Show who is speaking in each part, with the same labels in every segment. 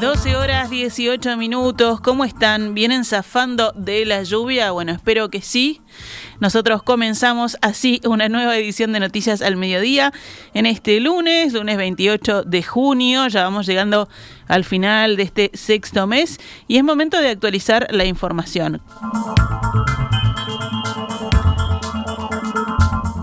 Speaker 1: 12 horas 18 minutos, ¿cómo están? ¿Vienen zafando de la lluvia? Bueno, espero que sí. Nosotros comenzamos así una nueva edición de Noticias al Mediodía en este lunes, lunes 28 de junio. Ya vamos llegando al final de este sexto mes y es momento de actualizar la información.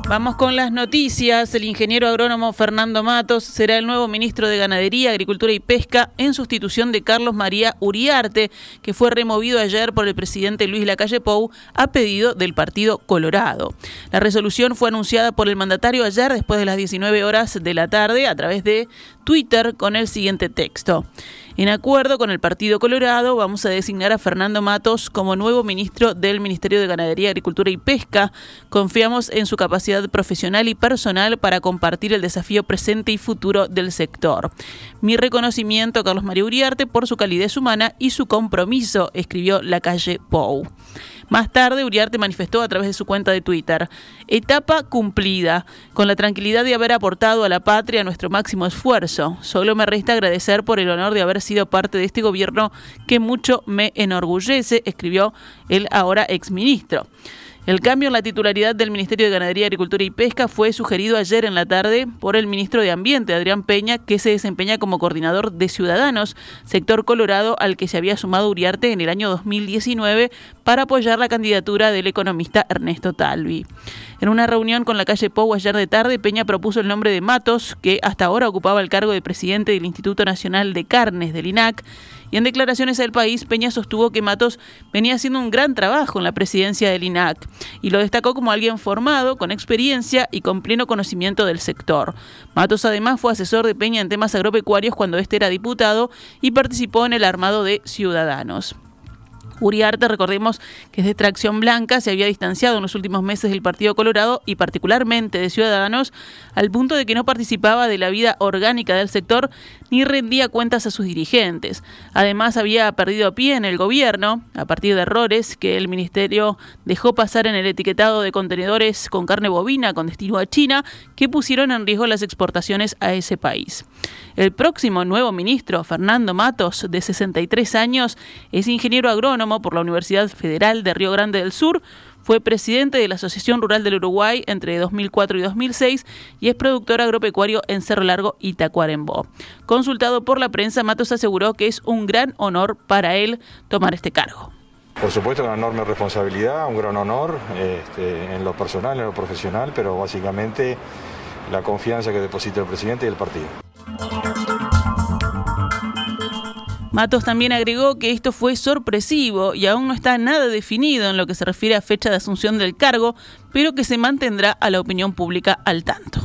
Speaker 1: Vamos con las noticias. El ingeniero agrónomo Fernando Matos será el nuevo ministro de Ganadería, Agricultura y Pesca en sustitución de Carlos María Uriarte, que fue removido ayer por el presidente Luis Lacalle Pou a pedido del Partido Colorado. La resolución fue anunciada por el mandatario ayer después de las 19 horas de la tarde a través de Twitter con el siguiente texto. En acuerdo con el Partido Colorado, vamos a designar a Fernando Matos como nuevo ministro del Ministerio de Ganadería, Agricultura y Pesca. Confiamos en su capacidad profesional y personal para compartir el desafío presente y futuro del sector. Mi reconocimiento a Carlos María Uriarte por su calidez humana y su compromiso, escribió la calle Pou. Más tarde, Uriarte manifestó a través de su cuenta de Twitter, etapa cumplida, con la tranquilidad de haber aportado a la patria nuestro máximo esfuerzo. Solo me resta agradecer por el honor de haber sido parte de este gobierno que mucho me enorgullece, escribió el ahora exministro. El cambio en la titularidad del Ministerio de Ganadería, Agricultura y Pesca fue sugerido ayer en la tarde por el ministro de Ambiente, Adrián Peña, que se desempeña como coordinador de Ciudadanos, sector Colorado, al que se había sumado Uriarte en el año 2019 para apoyar la candidatura del economista Ernesto Talvi. En una reunión con la calle Pou ayer de tarde, Peña propuso el nombre de Matos, que hasta ahora ocupaba el cargo de presidente del Instituto Nacional de Carnes del INAC, y en declaraciones al país, Peña sostuvo que Matos venía haciendo un gran trabajo en la presidencia del INAC y lo destacó como alguien formado, con experiencia y con pleno conocimiento del sector. Matos además fue asesor de Peña en temas agropecuarios cuando este era diputado y participó en el armado de Ciudadanos. Uriarte, recordemos que es de tracción blanca, se había distanciado en los últimos meses del Partido Colorado y particularmente de Ciudadanos, al punto de que no participaba de la vida orgánica del sector ni rendía cuentas a sus dirigentes. Además, había perdido pie en el gobierno a partir de errores que el ministerio dejó pasar en el etiquetado de contenedores con carne bovina con destino a China, que pusieron en riesgo las exportaciones a ese país. El próximo nuevo ministro, Fernando Matos, de 63 años, es ingeniero agrónomo por la Universidad Federal de Río Grande del Sur, fue presidente de la Asociación Rural del Uruguay entre 2004 y 2006 y es productor agropecuario en Cerro Largo y Tacuarembó. Consultado por la prensa, Matos aseguró que es un gran honor para él tomar este cargo.
Speaker 2: Por supuesto, una enorme responsabilidad, un gran honor este, en lo personal, en lo profesional, pero básicamente la confianza que deposita el presidente y el partido.
Speaker 1: Matos también agregó que esto fue sorpresivo y aún no está nada definido en lo que se refiere a fecha de asunción del cargo, pero que se mantendrá a la opinión pública al tanto.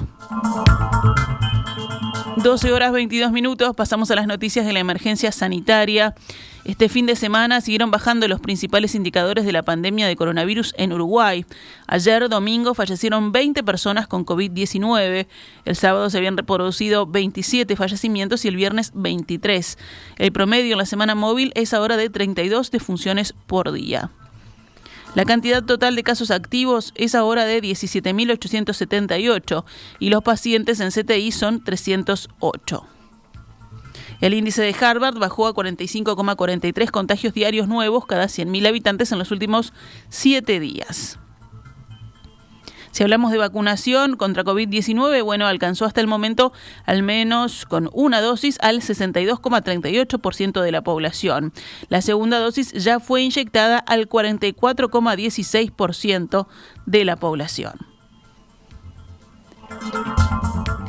Speaker 1: 12 horas 22 minutos, pasamos a las noticias de la emergencia sanitaria. Este fin de semana siguieron bajando los principales indicadores de la pandemia de coronavirus en Uruguay. Ayer, domingo, fallecieron 20 personas con COVID-19. El sábado se habían reproducido 27 fallecimientos y el viernes 23. El promedio en la semana móvil es ahora de 32 defunciones por día. La cantidad total de casos activos es ahora de 17.878 y los pacientes en CTI son 308. El índice de Harvard bajó a 45,43 contagios diarios nuevos cada 100.000 habitantes en los últimos siete días. Si hablamos de vacunación contra COVID-19, bueno, alcanzó hasta el momento al menos con una dosis al 62,38% de la población. La segunda dosis ya fue inyectada al 44,16% de la población.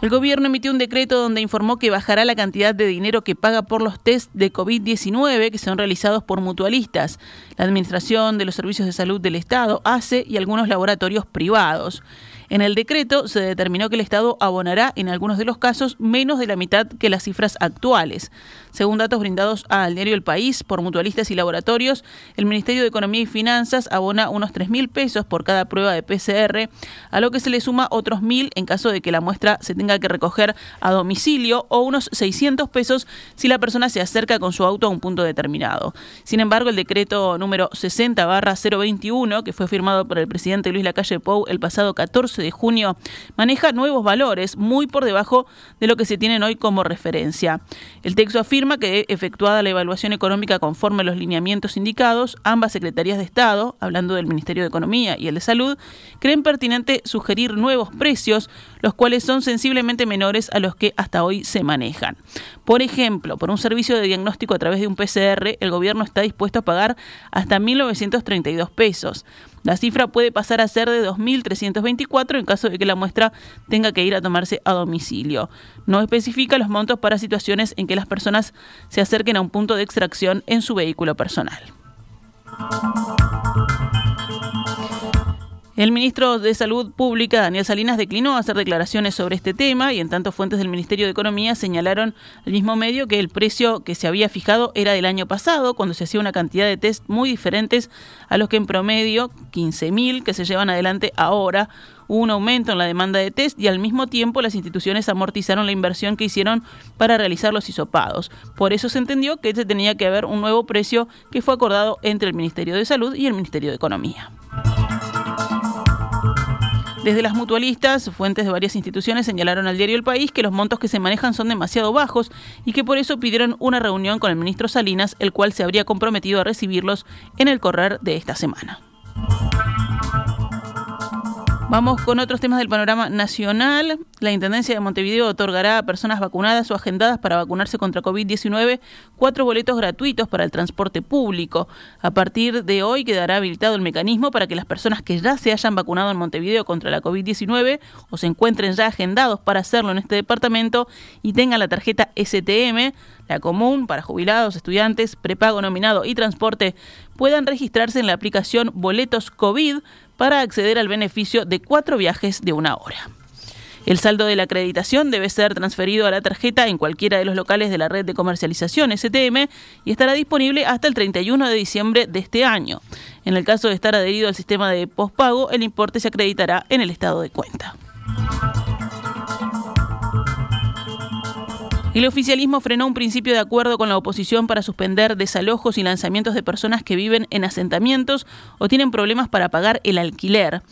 Speaker 1: El gobierno emitió un decreto donde informó que bajará la cantidad de dinero que paga por los test de COVID-19 que son realizados por mutualistas, la Administración de los Servicios de Salud del Estado, ACE y algunos laboratorios privados. En el decreto se determinó que el Estado abonará en algunos de los casos menos de la mitad que las cifras actuales. Según datos brindados al diario El País por mutualistas y laboratorios, el Ministerio de Economía y Finanzas abona unos 3 mil pesos por cada prueba de PCR, a lo que se le suma otros mil en caso de que la muestra se tenga que recoger a domicilio o unos 600 pesos si la persona se acerca con su auto a un punto determinado. Sin embargo, el decreto número 60-021, que fue firmado por el presidente Luis Lacalle Pou el pasado 14 de junio, maneja nuevos valores muy por debajo de lo que se tienen hoy como referencia. El texto afirma que, efectuada la evaluación económica conforme a los lineamientos indicados, ambas secretarías de Estado, hablando del Ministerio de Economía y el de Salud, creen pertinente sugerir nuevos precios, los cuales son sensiblemente menores a los que hasta hoy se manejan. Por ejemplo, por un servicio de diagnóstico a través de un PCR, el gobierno está dispuesto a pagar hasta 1.932 pesos. La cifra puede pasar a ser de 2.324 en caso de que la muestra tenga que ir a tomarse a domicilio. No especifica los montos para situaciones en que las personas se acerquen a un punto de extracción en su vehículo personal. El ministro de Salud Pública, Daniel Salinas, declinó hacer declaraciones sobre este tema y en tanto fuentes del Ministerio de Economía señalaron al mismo medio que el precio que se había fijado era del año pasado, cuando se hacía una cantidad de test muy diferentes a los que en promedio, 15.000 que se llevan adelante ahora, hubo un aumento en la demanda de test y al mismo tiempo las instituciones amortizaron la inversión que hicieron para realizar los hisopados. Por eso se entendió que tenía que haber un nuevo precio que fue acordado entre el Ministerio de Salud y el Ministerio de Economía. Desde las mutualistas, fuentes de varias instituciones señalaron al diario El País que los montos que se manejan son demasiado bajos y que por eso pidieron una reunión con el ministro Salinas, el cual se habría comprometido a recibirlos en el correr de esta semana. Vamos con otros temas del panorama nacional. La Intendencia de Montevideo otorgará a personas vacunadas o agendadas para vacunarse contra COVID-19 cuatro boletos gratuitos para el transporte público. A partir de hoy quedará habilitado el mecanismo para que las personas que ya se hayan vacunado en Montevideo contra la COVID-19 o se encuentren ya agendados para hacerlo en este departamento y tengan la tarjeta STM, la común para jubilados, estudiantes, prepago nominado y transporte, puedan registrarse en la aplicación Boletos COVID para acceder al beneficio de cuatro viajes de una hora. El saldo de la acreditación debe ser transferido a la tarjeta en cualquiera de los locales de la red de comercialización STM y estará disponible hasta el 31 de diciembre de este año. En el caso de estar adherido al sistema de postpago, el importe se acreditará en el estado de cuenta. El oficialismo frenó un principio de acuerdo con la oposición para suspender desalojos y lanzamientos de personas que viven en asentamientos o tienen problemas para pagar el alquiler.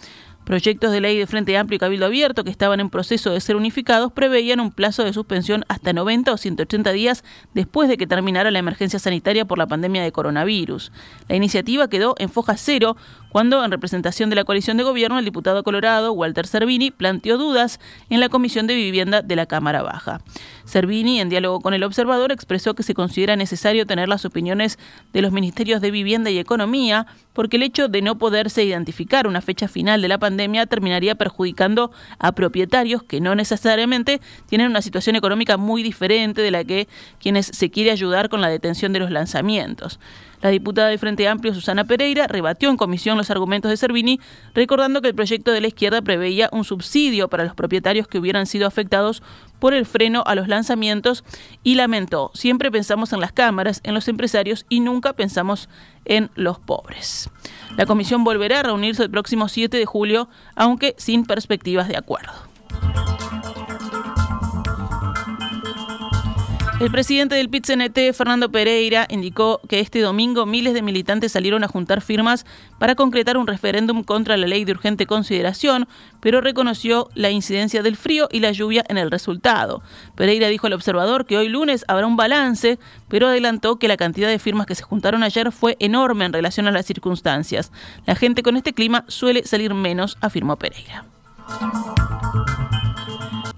Speaker 1: Proyectos de ley de Frente Amplio y Cabildo Abierto que estaban en proceso de ser unificados preveían un plazo de suspensión hasta 90 o 180 días después de que terminara la emergencia sanitaria por la pandemia de coronavirus. La iniciativa quedó en foja cero cuando, en representación de la coalición de gobierno, el diputado colorado Walter Servini planteó dudas en la Comisión de Vivienda de la Cámara Baja. Servini, en diálogo con el observador, expresó que se considera necesario tener las opiniones de los ministerios de Vivienda y Economía, porque el hecho de no poderse identificar una fecha final de la pandemia terminaría perjudicando a propietarios que no necesariamente tienen una situación económica muy diferente de la que quienes se quiere ayudar con la detención de los lanzamientos. La diputada de Frente Amplio, Susana Pereira, rebatió en comisión los argumentos de Servini, recordando que el proyecto de la izquierda preveía un subsidio para los propietarios que hubieran sido afectados por el freno a los lanzamientos y lamentó, siempre pensamos en las cámaras, en los empresarios y nunca pensamos en los pobres. La comisión volverá a reunirse el próximo 7 de julio, aunque sin perspectivas de acuerdo. El presidente del pit Fernando Pereira, indicó que este domingo miles de militantes salieron a juntar firmas para concretar un referéndum contra la ley de urgente consideración, pero reconoció la incidencia del frío y la lluvia en el resultado. Pereira dijo al observador que hoy lunes habrá un balance, pero adelantó que la cantidad de firmas que se juntaron ayer fue enorme en relación a las circunstancias. La gente con este clima suele salir menos, afirmó Pereira.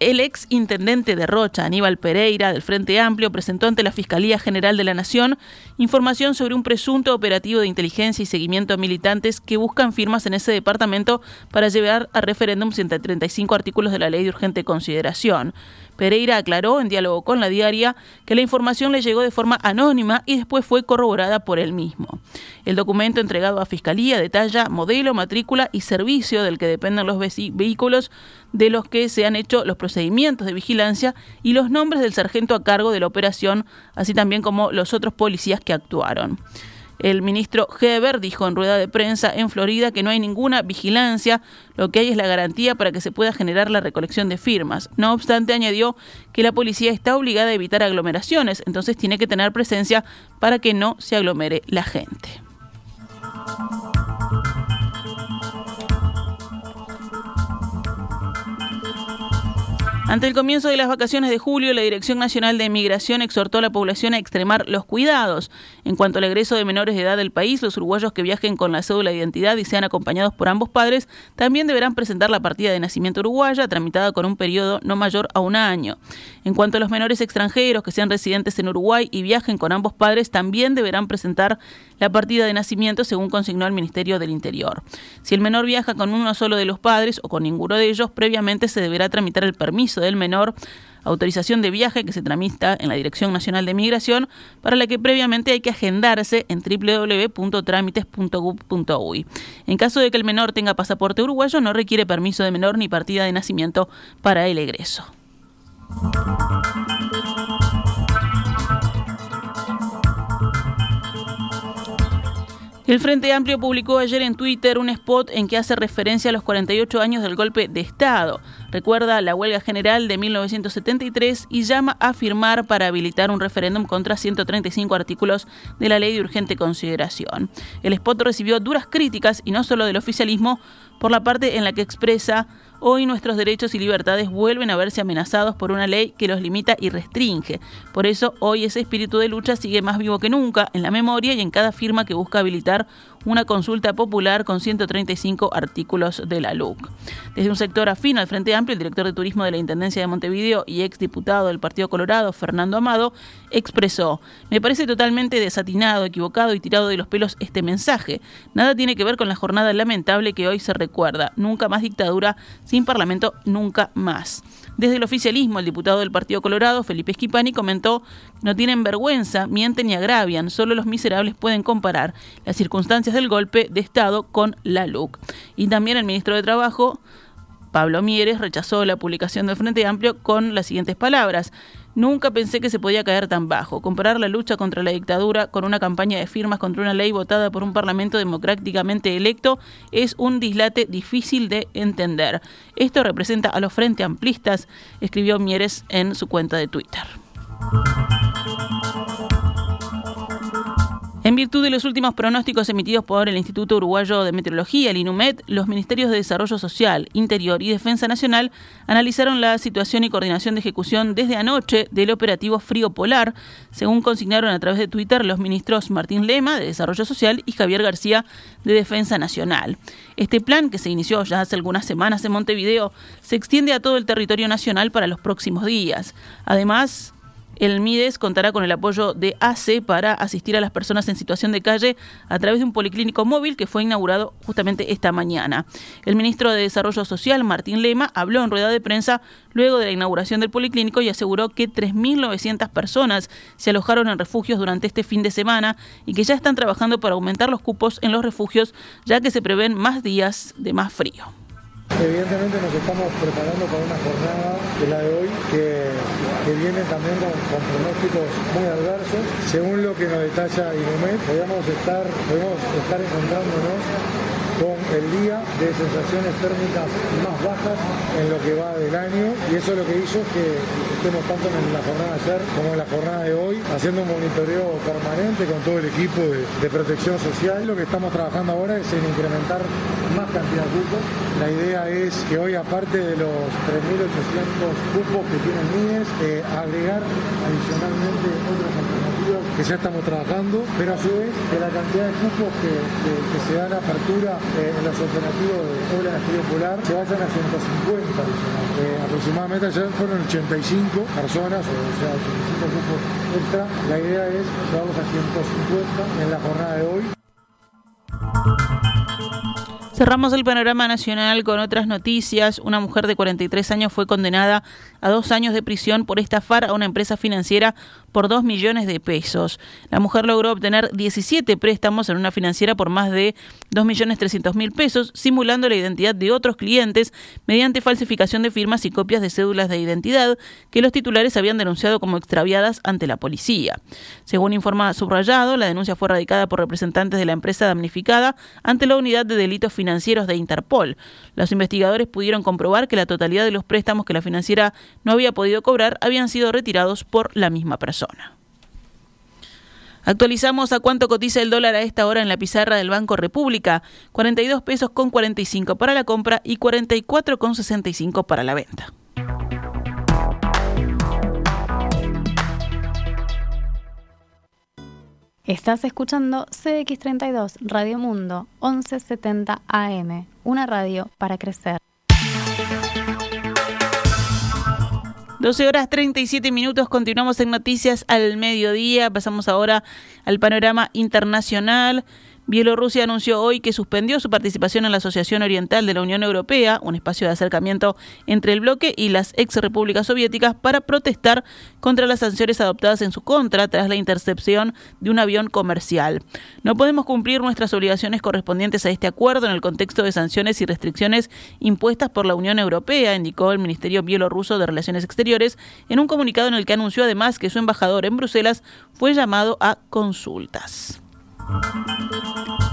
Speaker 1: El ex intendente de Rocha, Aníbal Pereira, del Frente Amplio, presentó ante la Fiscalía General de la Nación información sobre un presunto operativo de inteligencia y seguimiento a militantes que buscan firmas en ese departamento para llevar a referéndum 135 artículos de la Ley de Urgente Consideración. Pereira aclaró en diálogo con la diaria que la información le llegó de forma anónima y después fue corroborada por él mismo. El documento entregado a Fiscalía detalla modelo, matrícula y servicio del que dependen los vehículos de los que se han hecho los procedimientos de vigilancia y los nombres del sargento a cargo de la operación, así también como los otros policías que actuaron. El ministro Heber dijo en rueda de prensa en Florida que no hay ninguna vigilancia, lo que hay es la garantía para que se pueda generar la recolección de firmas. No obstante, añadió que la policía está obligada a evitar aglomeraciones, entonces tiene que tener presencia para que no se aglomere la gente. Ante el comienzo de las vacaciones de julio, la Dirección Nacional de Migración exhortó a la población a extremar los cuidados. En cuanto al egreso de menores de edad del país, los uruguayos que viajen con la cédula de identidad y sean acompañados por ambos padres también deberán presentar la partida de nacimiento uruguaya, tramitada con un periodo no mayor a un año. En cuanto a los menores extranjeros que sean residentes en Uruguay y viajen con ambos padres, también deberán presentar la partida de nacimiento según consignó el Ministerio del Interior. Si el menor viaja con uno solo de los padres o con ninguno de ellos, previamente se deberá tramitar el permiso del menor autorización de viaje que se tramita en la Dirección Nacional de Migración, para la que previamente hay que agendarse en www.trámites.gov.uy. En caso de que el menor tenga pasaporte uruguayo, no requiere permiso de menor ni partida de nacimiento para el egreso. El Frente Amplio publicó ayer en Twitter un spot en que hace referencia a los 48 años del golpe de Estado. Recuerda la huelga general de 1973 y llama a firmar para habilitar un referéndum contra 135 artículos de la ley de urgente consideración. El spot recibió duras críticas y no solo del oficialismo por la parte en la que expresa Hoy nuestros derechos y libertades vuelven a verse amenazados por una ley que los limita y restringe. Por eso hoy ese espíritu de lucha sigue más vivo que nunca en la memoria y en cada firma que busca habilitar una consulta popular con 135 artículos de la LUC. Desde un sector afín al Frente Amplio, el director de Turismo de la Intendencia de Montevideo y exdiputado del Partido Colorado, Fernando Amado, expresó, me parece totalmente desatinado, equivocado y tirado de los pelos este mensaje. Nada tiene que ver con la jornada lamentable que hoy se recuerda. Nunca más dictadura, sin Parlamento, nunca más. Desde el oficialismo, el diputado del Partido Colorado, Felipe Schipani, comentó no tienen vergüenza, mienten y agravian, solo los miserables pueden comparar las circunstancias del golpe de Estado con la LUC. Y también el ministro de Trabajo, Pablo Mieres, rechazó la publicación del Frente Amplio con las siguientes palabras. Nunca pensé que se podía caer tan bajo. Comparar la lucha contra la dictadura con una campaña de firmas contra una ley votada por un parlamento democráticamente electo es un dislate difícil de entender. Esto representa a los frente amplistas, escribió Mieres en su cuenta de Twitter. En virtud de los últimos pronósticos emitidos por el Instituto Uruguayo de Meteorología, el INUMED, los Ministerios de Desarrollo Social, Interior y Defensa Nacional analizaron la situación y coordinación de ejecución desde anoche del operativo Frío Polar, según consignaron a través de Twitter los ministros Martín Lema, de Desarrollo Social, y Javier García, de Defensa Nacional. Este plan, que se inició ya hace algunas semanas en Montevideo, se extiende a todo el territorio nacional para los próximos días. Además, el MIDES contará con el apoyo de ACE para asistir a las personas en situación de calle a través de un policlínico móvil que fue inaugurado justamente esta mañana. El ministro de Desarrollo Social, Martín Lema, habló en rueda de prensa luego de la inauguración del policlínico y aseguró que 3.900 personas se alojaron en refugios durante este fin de semana y que ya están trabajando para aumentar los cupos en los refugios ya que se prevén más días de más frío.
Speaker 3: Evidentemente nos estamos preparando para una jornada de la de hoy que, viene también con, pronósticos muy adversos. Según lo que nos detalla Inumet, podemos estar, podemos estar encontrándonos con el día de sensaciones térmicas más bajas en lo que va del año y eso lo que hizo es que estemos tanto en la jornada de ayer como en la jornada de hoy haciendo un monitoreo permanente con todo el equipo de, protección social. Lo que estamos trabajando ahora es en incrementar más cantidad de cupos. La idea es que hoy aparte de los 3.800 cupos que tienen MIES, eh, agregar adicionalmente otras que ya estamos trabajando, pero a su vez que la cantidad de cupos que, se dan apertura eh, en los operativos de obra de estudio polar se vayan a 150 eh, aproximadamente ayer fueron 85 personas, o sea, 85 cupos extra. La idea es que vamos a 150 en la jornada de hoy.
Speaker 1: Cerramos el panorama nacional con otras noticias. Una mujer de 43 años fue condenada a dos años de prisión por estafar a una empresa financiera por 2 millones de pesos. La mujer logró obtener 17 préstamos en una financiera por más de 2 millones 300 mil pesos, simulando la identidad de otros clientes mediante falsificación de firmas y copias de cédulas de identidad que los titulares habían denunciado como extraviadas ante la policía. Según informa Subrayado, la denuncia fue radicada por representantes de la empresa damnificada ante la unidad de delitos financieros de Interpol. Los investigadores pudieron comprobar que la totalidad de los préstamos que la financiera no había podido cobrar habían sido retirados por la misma persona. Actualizamos a cuánto cotiza el dólar a esta hora en la pizarra del Banco República, 42 pesos con 45 para la compra y 44 con 65 para la venta.
Speaker 4: Estás escuchando CX32 Radio Mundo 1170 AM, una radio para crecer.
Speaker 1: 12 horas 37 minutos, continuamos en Noticias al Mediodía, pasamos ahora al panorama internacional. Bielorrusia anunció hoy que suspendió su participación en la Asociación Oriental de la Unión Europea, un espacio de acercamiento entre el bloque y las ex repúblicas soviéticas, para protestar contra las sanciones adoptadas en su contra tras la intercepción de un avión comercial. No podemos cumplir nuestras obligaciones correspondientes a este acuerdo en el contexto de sanciones y restricciones impuestas por la Unión Europea, indicó el Ministerio Bielorruso de Relaciones Exteriores en un comunicado en el que anunció además que su embajador en Bruselas fue llamado a consultas. Thank you.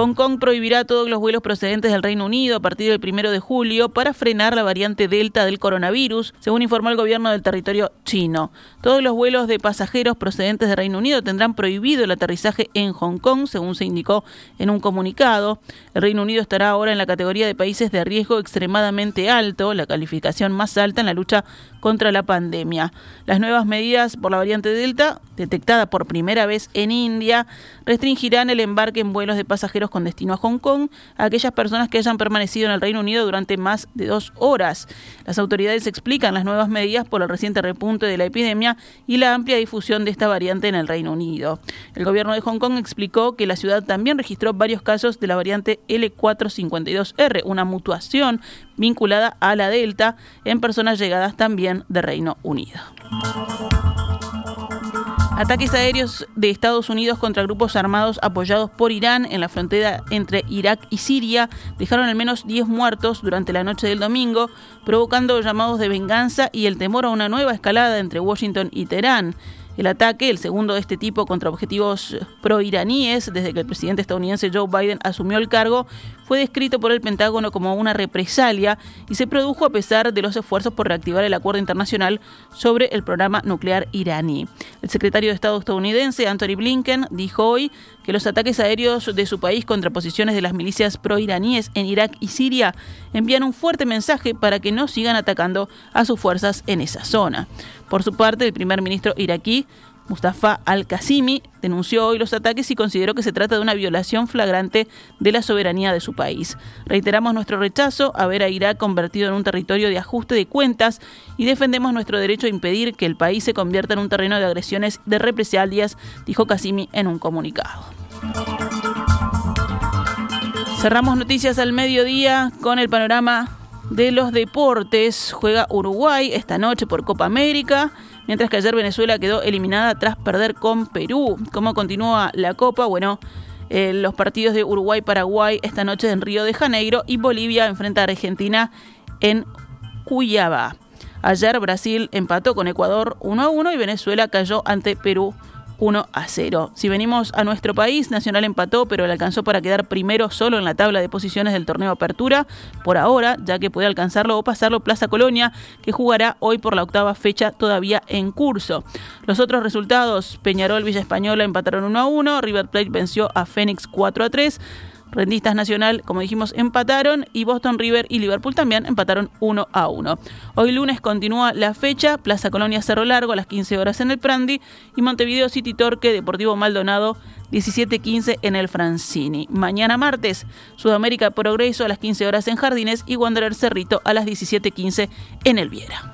Speaker 1: Hong Kong prohibirá todos los vuelos procedentes del Reino Unido a partir del primero de julio para frenar la variante Delta del coronavirus, según informó el gobierno del territorio chino. Todos los vuelos de pasajeros procedentes del Reino Unido tendrán prohibido el aterrizaje en Hong Kong, según se indicó en un comunicado. El Reino Unido estará ahora en la categoría de países de riesgo extremadamente alto, la calificación más alta en la lucha contra la pandemia. Las nuevas medidas por la variante Delta, detectada por primera vez en India, restringirán el embarque en vuelos de pasajeros con destino a Hong Kong a aquellas personas que hayan permanecido en el Reino Unido durante más de dos horas. Las autoridades explican las nuevas medidas por el reciente repunte de la epidemia y la amplia difusión de esta variante en el Reino Unido. El gobierno de Hong Kong explicó que la ciudad también registró varios casos de la variante L452R, una mutuación vinculada a la Delta en personas llegadas también de Reino Unido. Ataques aéreos de Estados Unidos contra grupos armados apoyados por Irán en la frontera entre Irak y Siria dejaron al menos 10 muertos durante la noche del domingo, provocando llamados de venganza y el temor a una nueva escalada entre Washington y Teherán. El ataque, el segundo de este tipo contra objetivos pro-iraníes desde que el presidente estadounidense Joe Biden asumió el cargo, fue descrito por el Pentágono como una represalia y se produjo a pesar de los esfuerzos por reactivar el acuerdo internacional sobre el programa nuclear iraní. El secretario de Estado estadounidense, Anthony Blinken, dijo hoy que los ataques aéreos de su país contra posiciones de las milicias pro-iraníes en Irak y Siria envían un fuerte mensaje para que no sigan atacando a sus fuerzas en esa zona. Por su parte, el primer ministro iraquí Mustafa al-Qasimi denunció hoy los ataques y consideró que se trata de una violación flagrante de la soberanía de su país. Reiteramos nuestro rechazo a ver a Irak convertido en un territorio de ajuste de cuentas y defendemos nuestro derecho a impedir que el país se convierta en un terreno de agresiones de represalias, dijo Qasimi en un comunicado. Cerramos noticias al mediodía con el panorama de los deportes. Juega Uruguay esta noche por Copa América mientras que ayer Venezuela quedó eliminada tras perder con Perú. ¿Cómo continúa la Copa? Bueno, eh, los partidos de Uruguay-Paraguay esta noche en Río de Janeiro y Bolivia enfrenta a Argentina en Cuyaba. Ayer Brasil empató con Ecuador 1 a 1 y Venezuela cayó ante Perú 1 a 0. Si venimos a nuestro país, Nacional empató, pero le alcanzó para quedar primero solo en la tabla de posiciones del torneo Apertura, por ahora, ya que puede alcanzarlo o pasarlo Plaza Colonia, que jugará hoy por la octava fecha todavía en curso. Los otros resultados, Peñarol Villa Española empataron 1 a 1, River Plate venció a Fénix 4 a 3, Rendistas Nacional, como dijimos, empataron y Boston River y Liverpool también empataron 1 a 1. Hoy lunes continúa la fecha, Plaza Colonia Cerro Largo a las 15 horas en el Prandi y Montevideo City Torque Deportivo Maldonado 17.15 en el Francini. Mañana martes, Sudamérica Progreso a las 15 horas en Jardines y Wanderer Cerrito a las 17.15 en el Viera.